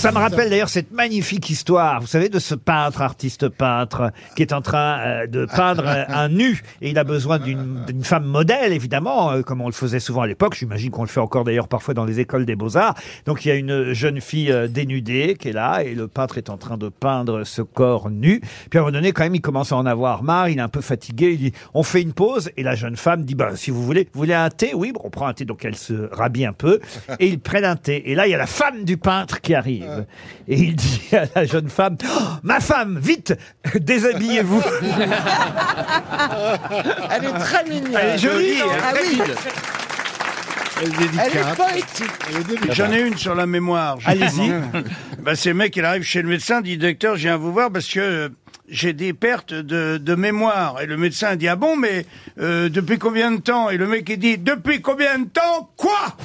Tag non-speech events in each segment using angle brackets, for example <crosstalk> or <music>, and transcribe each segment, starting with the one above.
Ça me rappelle d'ailleurs cette magnifique histoire, vous savez, de ce peintre, artiste peintre, qui est en train euh, de peindre euh, un nu, et il a besoin d'une femme modèle, évidemment, euh, comme on le faisait souvent à l'époque. J'imagine qu'on le fait encore d'ailleurs parfois dans les écoles des beaux-arts. Donc il y a une jeune fille dénudée qui est là, et le peintre est en train de peindre ce corps nu. Puis à un moment donné, quand même, il commence à en avoir marre, il est un peu fatigué, il dit, on fait une pause, et la jeune femme dit, bah, si vous voulez, vous voulez un thé? Oui, bon, on prend un thé, donc elle se rhabille un peu, et ils prennent un thé. Et là, il y a la femme du peintre qui arrive. Et il dit <laughs> à la jeune femme, Oh, ma femme, vite, <laughs> déshabillez-vous. <laughs> Elle est très mignonne. Elle est jolie, Ah oui, Elle est elle est poétique. J'en ai une sur la mémoire. Allez-y. Bah, c'est le mec, il arrive chez le médecin, dit docteur, je viens vous voir parce que euh, j'ai des pertes de, de mémoire. Et le médecin dit ah bon, mais euh, depuis combien de temps? Et le mec il dit depuis combien de temps? Quoi?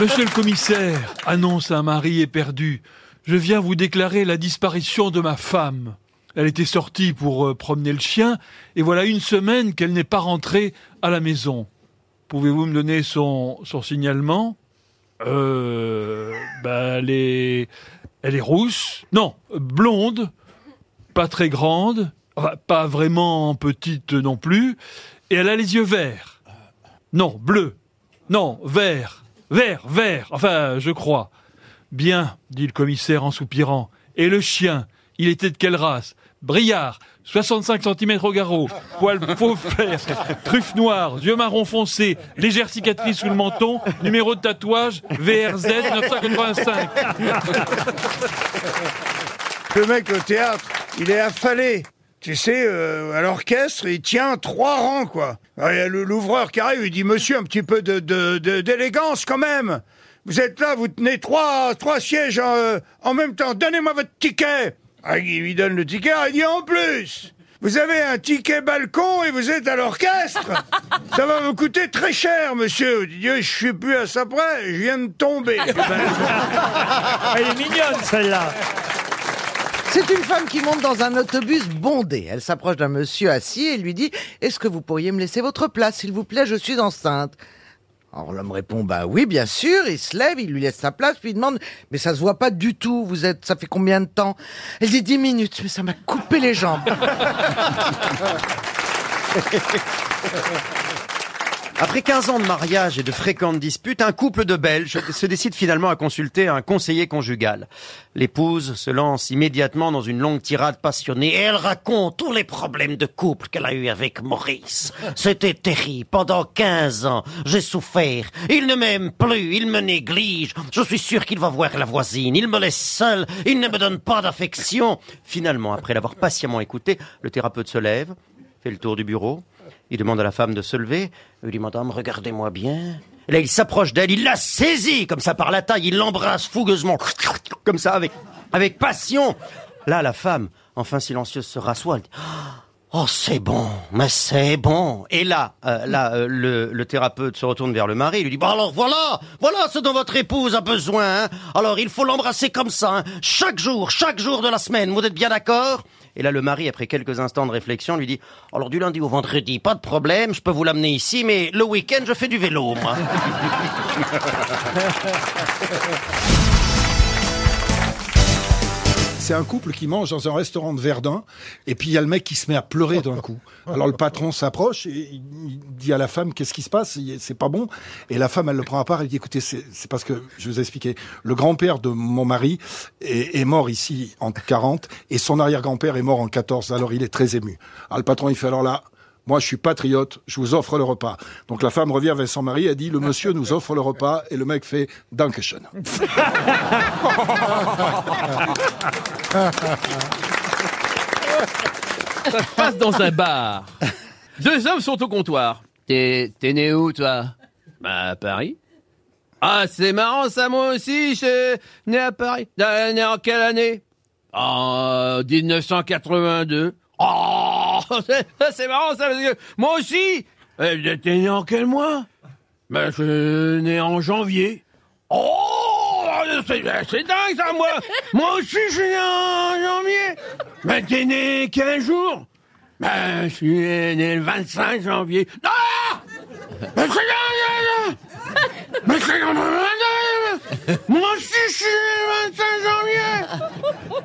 Monsieur le commissaire, annonce un mari éperdu. Je viens vous déclarer la disparition de ma femme. Elle était sortie pour euh, promener le chien, et voilà une semaine qu'elle n'est pas rentrée à la maison. Pouvez-vous me donner son, signalement? Euh. Ben, elle est. Elle est rousse. Non, blonde. Pas très grande. Pas vraiment petite non plus. Et elle a les yeux verts. Non, bleu. Non, vert. Vert, vert. Enfin, je crois. Bien, dit le commissaire en soupirant. Et le chien, il était de quelle race? Briard, 65 cm au garrot, poil faux truffe noire, yeux marron foncé, légère cicatrice sous le menton, numéro de tatouage VRZ 985. Le mec au théâtre, il est affalé. Tu sais, euh, à l'orchestre, il tient trois rangs, quoi. Alors, Il y a le- l'ouvreur qui arrive, il dit, monsieur, un petit peu de, de- de- d'élégance quand même. Vous êtes là, vous tenez trois, trois sièges en, euh, en même temps. Donnez-moi votre ticket. Ah, il lui donne le ticket, il dit, en plus, vous avez un ticket balcon et vous êtes à l'orchestre. <laughs> Ça va vous coûter très cher, monsieur. Il dit, je suis plus à ça près, je viens de tomber. <laughs> Elle est mignonne, celle-là. C'est une femme qui monte dans un autobus bondé. Elle s'approche d'un monsieur assis et lui dit Est-ce que vous pourriez me laisser votre place, s'il vous plaît? Je suis enceinte. Alors l'homme répond Bah oui, bien sûr. Il se lève, il lui laisse sa place, puis il demande Mais ça se voit pas du tout. Vous êtes, ça fait combien de temps? Elle dit dix minutes, mais ça m'a coupé les jambes. <laughs> Après 15 ans de mariage et de fréquentes disputes, un couple de Belges se décide finalement à consulter un conseiller conjugal. L'épouse se lance immédiatement dans une longue tirade passionnée et elle raconte tous les problèmes de couple qu'elle a eu avec Maurice. C'était terrible. Pendant 15 ans, j'ai souffert. Il ne m'aime plus, il me néglige. Je suis sûr qu'il va voir la voisine. Il me laisse seul, il ne me donne pas d'affection. Finalement, après l'avoir patiemment écouté, le thérapeute se lève, fait le tour du bureau, il demande à la femme de se lever. Il dit, madame, regardez-moi bien. Et là, il s'approche d'elle, il la saisit comme ça par la taille, il l'embrasse fougueusement, comme ça, avec, avec passion. Là, la femme, enfin silencieuse, se rassoit. Elle dit, Oh, c'est bon, mais c'est bon. Et là, euh, là, euh, le, thérapeute se retourne vers le mari. Il lui dit Bon alors voilà, voilà ce dont votre épouse a besoin. hein. Alors il faut l'embrasser comme ça, hein, chaque jour, chaque jour de la semaine. Vous êtes bien d'accord? Et là, le mari, après quelques instants de réflexion, lui dit Alors du lundi au vendredi, pas de problème, je peux vous l'amener ici, mais le week-end, je fais du vélo, moi. <laughs> C'est un couple qui mange dans un restaurant de Verdun, et puis il y a le mec qui se met à pleurer d'un coup. Alors le patron s'approche et il dit à la femme qu'est-ce qui se passe, c'est pas bon. Et la femme elle le prend à part, elle dit écoutez c'est parce que je vous ai expliqué, le grand-père de mon mari est, mort ici en 40 et son arrière-grand-père est mort en 14. Alors il est très ému. Alors le patron il fait alors là. Moi, je suis patriote, je vous offre le repas. Donc la femme revient vers son mari, elle dit, le monsieur nous offre le repas, et le mec fait, Dankeschön. <laughs> Ça se passe dans un bar. Deux hommes sont au comptoir. T'es, t'es né où, toi? Bah, à Paris. Ah, c'est marrant, ça, moi aussi, je né à Paris. Euh, Né en quelle année? En 1982. Oh, <laughs> c'est, marrant, ça, parce que moi aussi. Euh, T'es né en quel mois? Ben, je suis né en janvier. Oh, c'est, c'est dingue, ça, moi. Moi aussi, je suis né en janvier. Ben, t'es né quel jour Ben, je suis né le 25 janvier. Ah Moi aussi, je suis né le 25 janvier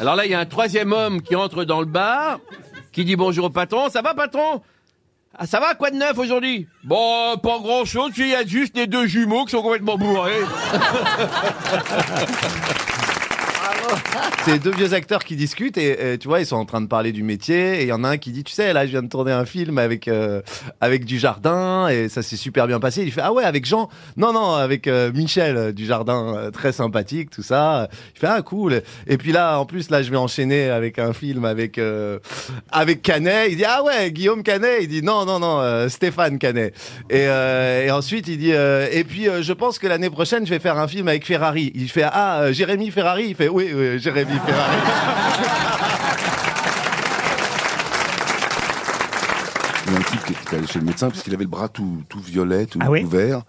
Alors là, il y a un troisième homme qui entre dans le bar, qui dit bonjour au patron. Ça va, patron? Ah, ça va, quoi de neuf aujourd'hui? Bon, pas grand chose, il y a juste les deux jumeaux qui sont complètement bourrés. <laughs> <laughs> C'est deux vieux acteurs qui discutent et, tu vois ils sont en train de parler du métier et il y en a un qui dit tu sais là je viens de tourner un film avec euh, avec du jardin et ça s'est super bien passé. Il fait ah ouais avec Jean non non avec euh, Michel euh, du jardin euh, très sympathique tout ça. Il fait ah cool et puis là en plus là je vais enchaîner avec un film avec avec Canet. Il dit ah ouais Guillaume Canet. Il dit non non non Stéphane Canet et, et ensuite il dit et puis je pense que l'année prochaine je vais faire un film avec Ferrari. Il fait ah Jérémy Ferrari. Il fait oui, oui Jérémy Ferrari. Il y a un type qui est allé chez le médecin parce qu'il avait le bras tout, tout violet, tout Ah oui ouvert.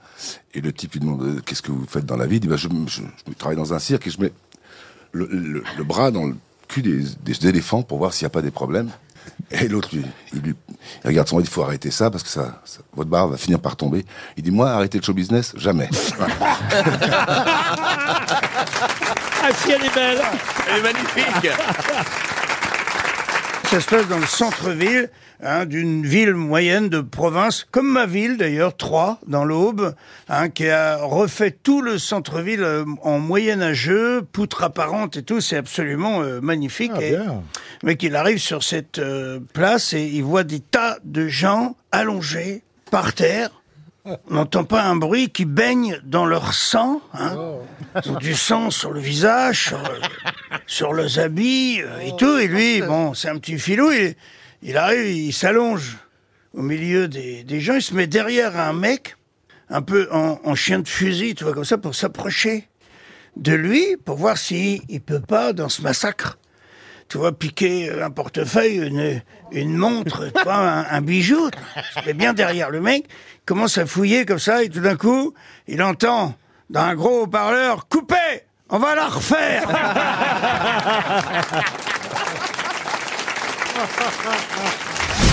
Et le type lui demande euh, qu'est-ce que vous faites dans la vie? Il dit bah, je, je- je travaille dans un cirque et je mets le, le- le bras dans le cul des, des éléphants pour voir s'il n'y a pas des problèmes. Et l'autre, lui, il, lui, il regarde son il dit, il faut arrêter ça parce que ça, ça- votre barre va finir par tomber. Il dit, moi, arrêter le show business, jamais. <laughs> Ah si, elle est belle Elle est magnifique Ça se passe dans le centre-ville hein, d'une ville moyenne de province, comme ma ville d'ailleurs, Troyes, dans l'Aube, hein, qui a refait tout le centre-ville euh, en moyenâgeux, poutre apparente et tout, c'est absolument euh, magnifique. Ah, et, bien. mais qu'il arrive sur cette euh, place et il voit des tas de gens allongés par terre. On n'entend pas un bruit qui baigne dans leur sang. Hein. Ils ont du sang sur le visage, sur, sur leurs habits euh, et tout. Et lui, bon, c'est un petit filou. Il, il arrive, il s'allonge au milieu des, des gens. Il se met derrière un mec, un peu en, en chien de fusil, tu vois, comme ça, pour s'approcher de lui, pour voir s'il il peut pas, dans ce massacre, tu vois, piquer un portefeuille, une, une montre, <laughs> tu vois, un, un bijou. Est bien derrière le mec, il commence à fouiller comme ça, et tout d'un coup, il entend dans un gros haut-parleur, coupez On va la refaire <laughs> <laughs>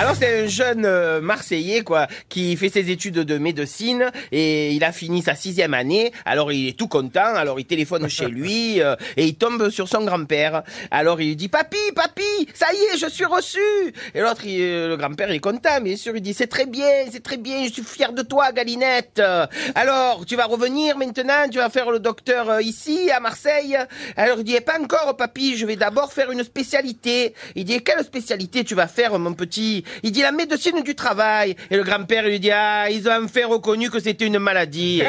Alors c'est un jeune euh, Marseillais quoi qui fait ses études de médecine et il a fini sa sixième année. Alors il est tout content. Alors il téléphone <laughs> chez lui euh, et il tombe sur son grand-père. Alors il lui dit papy papy ça y est je suis reçu. Et l'autre il- euh, le grand-père il est content bien sûr il dit c'est très bien c'est très bien je suis fier de toi Galinette. Alors tu vas revenir maintenant tu vas faire le docteur euh, ici à Marseille. Alors il dit Eh, pas encore papy je vais d'abord faire une spécialité. Il dit quelle spécialité tu vas faire mon petit Il dit la médecine du travail. Et le grand-père lui dit ah ils ont enfin reconnu que c'était une maladie.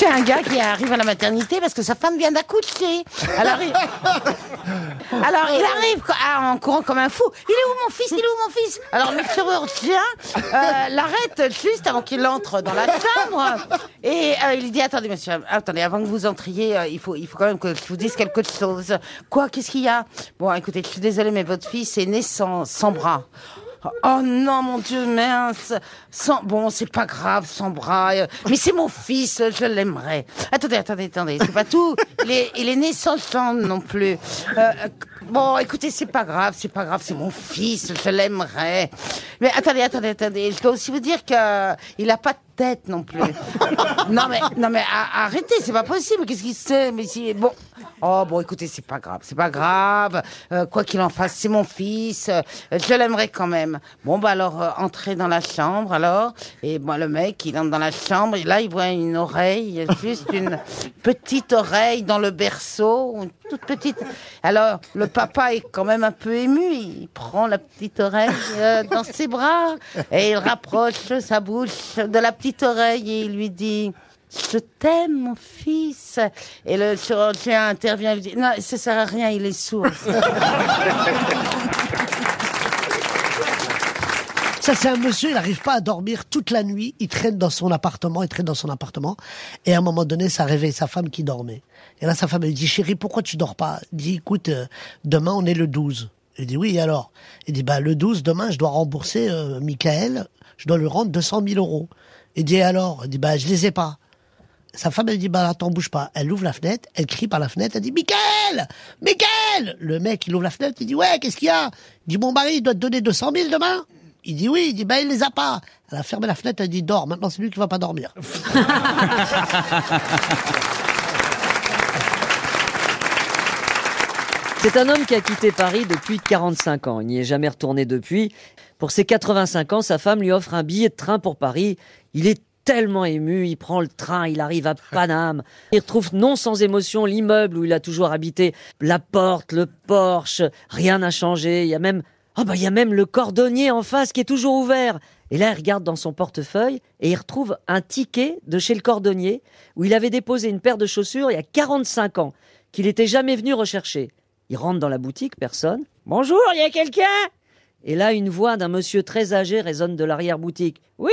C'est un gars qui arrive à la maternité parce que sa femme vient d'accoucher. Alors il... <laughs> Alors il arrive co- ah, en courant comme un fou. Il est où mon fils? Il est où mon fils? Alors le chirurgien euh, l'arrête juste avant qu'il entre dans la chambre et euh, il dit attendez monsieur, attendez avant que vous entriez, euh, il faut il faut quand même que je vous dise quelque chose. Quoi? Qu'est-ce qu'il y a? Bon écoutez, je suis désolée mais votre fils est né sans, sans bras. Oh non, mon Dieu, mince. Sans, bon, c'est pas grave, sans bras. euh, Mais c'est mon fils, je l'aimerais. Attendez, attendez, attendez, c'est pas tout. Il est, il est né sans jambes non plus. Euh, bon, écoutez, c'est pas grave, c'est pas grave, c'est mon fils, je l'aimerais. Mais attendez, attendez, attendez, je dois aussi vous dire que il a pas de tête non plus. non mais, non mais arrêtez, c'est pas possible. Qu'est-ce qu'il sait Mais si, bon. Oh bon, écoutez, c'est pas grave, c'est pas grave. Euh, quoi qu'il en fasse, c'est mon fils. euh, je l'aimerais quand même. Bon bah alors, euh, entrez dans la chambre alors. Et moi le mec, il entre dans la chambre et là il voit une oreille, juste une <laughs> petite oreille dans le berceau, une toute petite. Alors le papa est quand même un peu ému. Il prend la petite oreille euh, dans ses bras et il rapproche sa bouche de la petite oreille et il lui dit. Je t'aime, mon fils. Et le chirurgien intervient et dit, non, ça sert à rien, il est sourd. <laughs> Ça, c'est un monsieur, il n'arrive pas à dormir toute la nuit. Il traîne dans son appartement, il traîne dans son appartement. Et à un moment donné, ça réveille sa femme qui dormait. Et là, sa femme lui dit, chérie, pourquoi tu dors pas? Il dit, écoute, euh, demain, on est le 12. Il dit, oui, alors? Il dit, bah, le 12, demain, je dois rembourser euh, Michael. Je dois lui rendre 200 000 euros. Il dit, alors? Il dit, bah, je les ai pas. Sa femme, elle dit, bah, attends, bouge pas. Elle ouvre la fenêtre, elle crie par la fenêtre, elle dit, Michael! Michael! Le mec, il ouvre la fenêtre, il dit, ouais, qu'est-ce qu'il y a? Il dit, mon mari, il doit te donner 200 000 demain? Il dit oui, il dit, bah, il les a pas. Elle a fermé la fenêtre, elle dit, dors. Maintenant, c'est lui qui va pas dormir. <laughs> C'est un homme qui a quitté Paris depuis 45 ans. Il n'y est jamais retourné depuis. Pour ses 85 ans, sa femme lui offre un billet de train pour Paris. Il est tellement ému, il prend le train, il arrive à Paname. Il retrouve non sans émotion l'immeuble où il a toujours habité. La porte, le Porsche, rien n'a changé. Il y a même, oh bah, il y a même le cordonnier en face qui est toujours ouvert. Et là, il regarde dans son portefeuille et il retrouve un ticket de chez le cordonnier où il avait déposé une paire de chaussures il y a 45 ans, qu'il n'était jamais venu rechercher. Il rentre dans la boutique, personne. Bonjour, il y a quelqu'un? Et là, une voix d'un monsieur très âgé résonne de l'arrière-boutique. Oui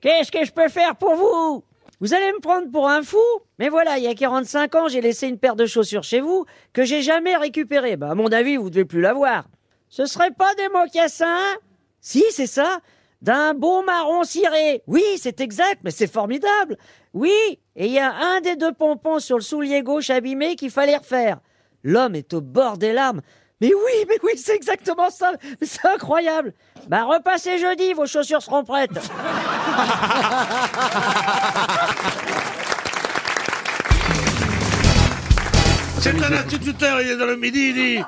Qu'est-ce que je peux faire pour vous? Vous allez me prendre pour un fou? Mais voilà, il y a 45 ans, j'ai laissé une paire de chaussures chez vous que j'ai jamais récupérée. Bah, à mon avis, vous devez plus l'avoir. Ce serait pas des mocassins Si, c'est ça. D'un beau marron ciré. Oui, c'est exact, mais c'est formidable. Oui, et il y a un des deux pompons sur le soulier gauche abîmé qu'il fallait refaire. L'homme est au bord des larmes. Mais oui, mais oui, c'est exactement ça. Mais c'est incroyable. Bah, repassez jeudi, vos chaussures seront prêtes. <laughs> C'est un instituteur, il est dans le midi, il dit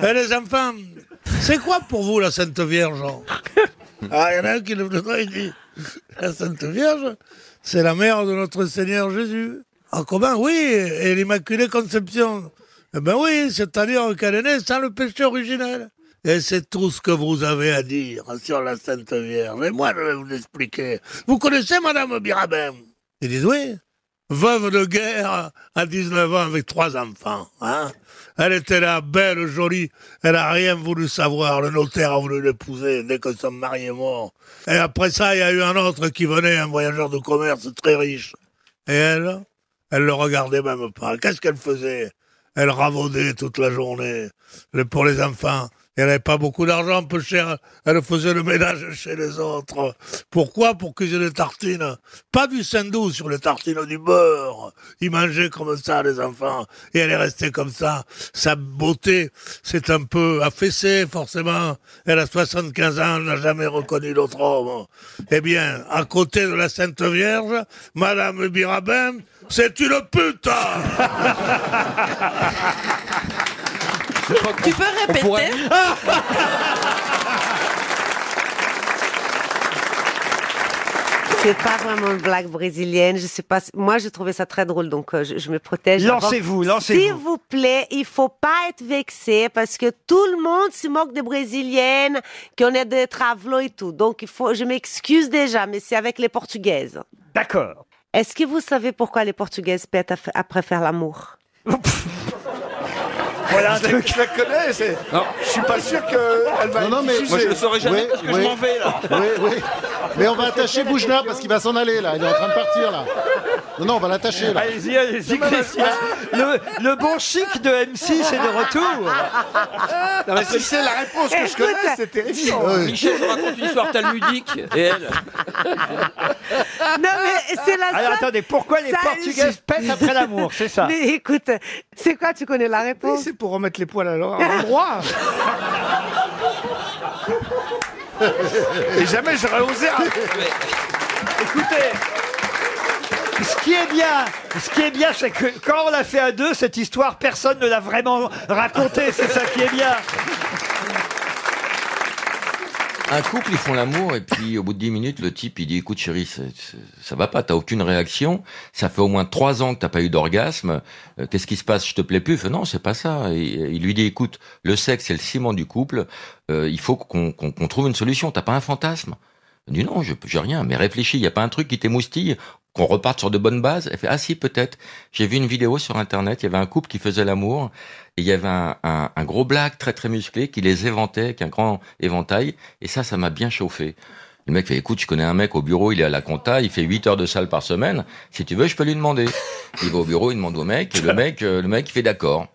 Eh, les enfants, c'est quoi pour vous la Sainte Vierge <laughs> Ah, il y en a un qui le il dit La Sainte Vierge, c'est la mère de notre Seigneur Jésus. Ah, comment? Oui, et l'Immaculée Conception. Eh ben oui, c'est-à-dire née sans le péché originel. Et c'est tout ce que vous avez à dire sur la Sainte Vierge. Et moi, je vais vous l'expliquer. Vous connaissez Madame Birabin Ils disent oui. Veuve de guerre à 19 ans avec trois enfants. Hein elle était là, belle, jolie. Elle a rien voulu savoir. Le notaire a voulu l'épouser dès que son mari est mort. Et après ça, il y a eu un autre qui venait, un voyageur de commerce très riche. Et elle, elle le regardait même pas. Qu'est-ce qu'elle faisait? Elle ravaudait toute la journée. Pour les enfants. Elle n'avait pas beaucoup d'argent, peu cher. Elle faisait le ménage chez les autres. Pourquoi? Pour aient des tartines. Pas du saindoux sur les tartines du beurre. Ils mangeaient comme ça, les enfants. Et elle est restée comme ça. Sa beauté s'est un peu affaissée, forcément. Elle a 75 ans, elle n'a jamais reconnu l'autre homme. Eh bien, à côté de la Sainte Vierge, Madame Birabin, c'est une pute Tu peux répéter C'est pas vraiment une blague brésilienne. Je sais pas. si- Moi, j'ai trouvé ça très drôle, donc euh, je, je me protège. Lancez-vous, D'abord, lancez-vous. S'il vous plaît, il faut pas être vexé parce que tout le monde se moque des brésiliennes, qu'on est des travelots et tout. Donc, il faut. Je m'excuse déjà, mais c'est avec les portugaises. D'accord. Est-ce que vous savez pourquoi les portugaises pètent après faire l'amour? <laughs> Voilà un je, la- truc. je la connais, c'est- je suis pas sûr qu'elle va Non, non, être mais diffusée. Moi, je le saurais jamais parce que je m'en vais, là. Oui, oui. Mais on va attacher Boujna parce qu'il va s'en aller là. Il est en train de partir là. Non, non, on va l'attacher là. Allez-y, allez-y, Christian. Le, le bon chic de M6 est de retour. Non, mais si c'est la réponse que je connais, c'est terrifiant. Michel je raconte une histoire talmudique et elle. Non, mais c'est la Alors seule- attendez, pourquoi les Ça- Portugaises pètent après l'amour C'est ça Mais écoute, c'est quoi Tu connais la réponse C'est pour remettre les poils à <laughs> l'endroit. Et jamais j'aurais osé. Écoutez, ce qui est bien, ce qui est bien, c'est que quand on l'a fait à deux, cette histoire, personne ne l'a vraiment racontée. C'est ça qui est bien. Un couple, ils font l'amour et puis au bout de 10 minutes, le type il dit écoute chérie, c'est- ça va pas, t'as aucune réaction, ça fait au moins trois ans que t'as pas eu d'orgasme, euh, qu'est-ce qui se passe, je te plais plus. Fait non, c'est pas ça. Il lui dit écoute, le sexe c'est le ciment du couple, euh, il faut qu'on trouve une solution. T'as pas un fantasme? Il dit non, je j'ai rien, mais réfléchis, il y a pas un truc qui t'émoustille? Qu'on reparte sur de bonnes bases. Elle fait ah si peut-être. J'ai vu une vidéo sur internet, il y avait un couple qui faisait l'amour et il y avait un, un, un gros black très très musclé qui les éventait avec un grand éventail et ça ça m'a bien chauffé. Le mec fait écoute, je connais un mec au bureau, il est à la compta, il fait 8 heures de salle par semaine. Si tu veux, je peux lui demander. Il va au bureau, il demande au mec et le <laughs> mec euh, le mec il fait d'accord.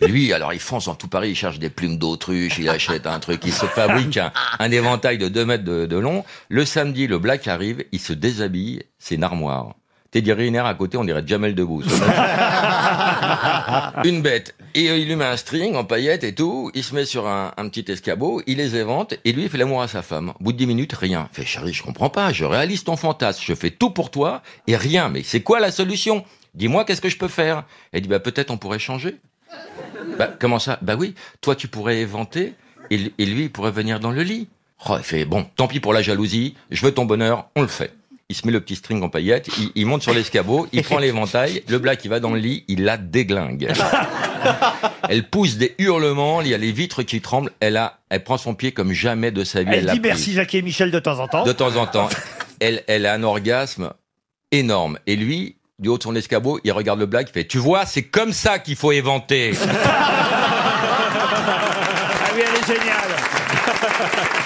Lui, alors, il fonce en tout Paris, il cherche des plumes d'autruche, il achète un truc, il se fabrique un, éventail de 2 mètres de, long. Le samedi, le black arrive, il se déshabille, c'est une armoire. Teddy Riner à côté, on dirait Jamel Debbouze. <laughs> Une bête. Et euh, il lui met un string en paillettes et tout. Il se met sur un, un petit escabeau, il les évente et lui il fait l'amour à sa femme. Au bout de dix minutes, rien. Fait chérie, je comprends pas. Je réalise ton fantasme. Je fais tout pour toi et rien. Mais c'est quoi la solution? Dis-moi qu'est-ce que je peux faire? Elle dit bah peut-être on pourrait changer. Bah comment ça? Bah oui. Toi tu pourrais éventer et, lui il pourrait venir dans le lit. Oh, il fait bon. Tant pis pour la jalousie. Je veux ton bonheur. On le fait. Il se met le petit string en paillettes, il, il monte sur l'escabeau, il prend <laughs> l'éventail, le black il va dans le lit, il la déglingue. <laughs> Elle pousse des hurlements, il y a les vitres qui tremblent, elle a, elle prend son pied comme jamais de sa vie. Elle dit merci Jackie et Michel de temps en temps. De temps en temps. Elle, elle a un orgasme énorme. Et lui, du haut de son escabeau, il regarde le black, il fait, tu vois, c'est comme ça qu'il faut éventer. <laughs> Ah oui, elle est géniale.